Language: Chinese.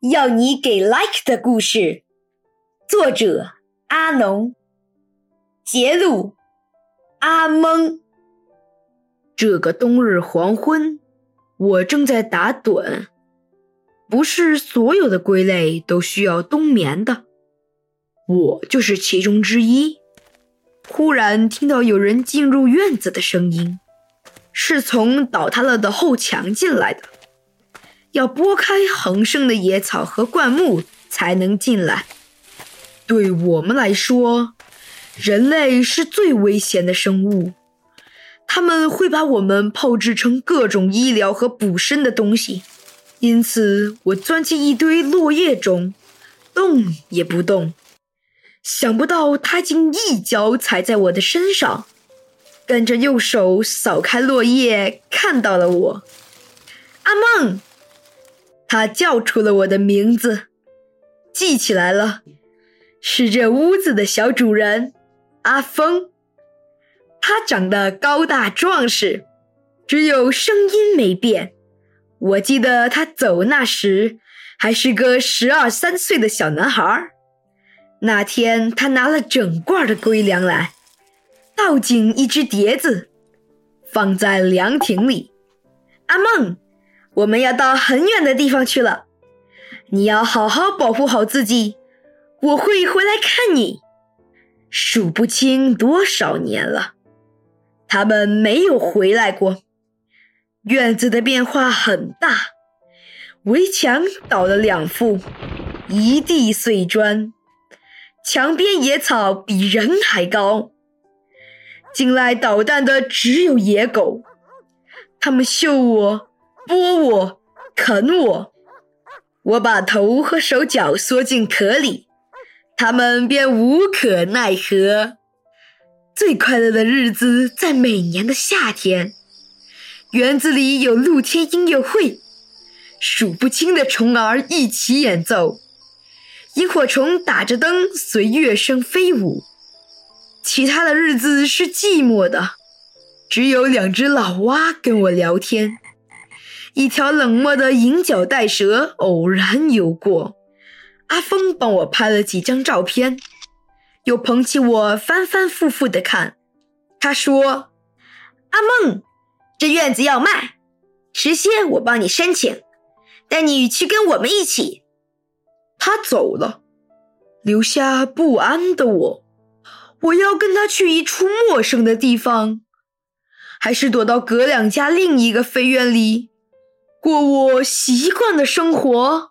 要你给 like 的故事，作者阿农，节录阿蒙。这个冬日黄昏，我正在打盹。不是所有的龟类都需要冬眠的，我就是其中之一。忽然听到有人进入院子的声音，是从倒塌了的后墙进来的。要拨开横生的野草和灌木才能进来。对我们来说，人类是最危险的生物。他们会把我们炮制成各种医疗和补身的东西。因此，我钻进一堆落叶中，动也不动。想不到他竟一脚踩在我的身上，跟着右手扫开落叶，看到了我，阿梦。他叫出了我的名字，记起来了，是这屋子的小主人阿峰。他长得高大壮实，只有声音没变。我记得他走那时还是个十二三岁的小男孩。那天他拿了整罐的龟粮来，倒进一只碟子，放在凉亭里。阿梦。我们要到很远的地方去了，你要好好保护好自己。我会回来看你。数不清多少年了，他们没有回来过。院子的变化很大，围墙倒了两副，一地碎砖，墙边野草比人还高。进来捣蛋的只有野狗，它们嗅我。剥我，啃我，我把头和手脚缩进壳里，他们便无可奈何。最快乐的日子在每年的夏天，园子里有露天音乐会，数不清的虫儿一起演奏，萤火虫打着灯随乐声飞舞。其他的日子是寂寞的，只有两只老蛙跟我聊天。一条冷漠的银角带蛇偶然游过，阿峰帮我拍了几张照片，又捧起我反反复复的看。他说：“阿梦，这院子要卖，迟些我帮你申请，带你去跟我们一起。”他走了，留下不安的我。我要跟他去一处陌生的地方，还是躲到隔两家另一个飞院里？过我习惯的生活。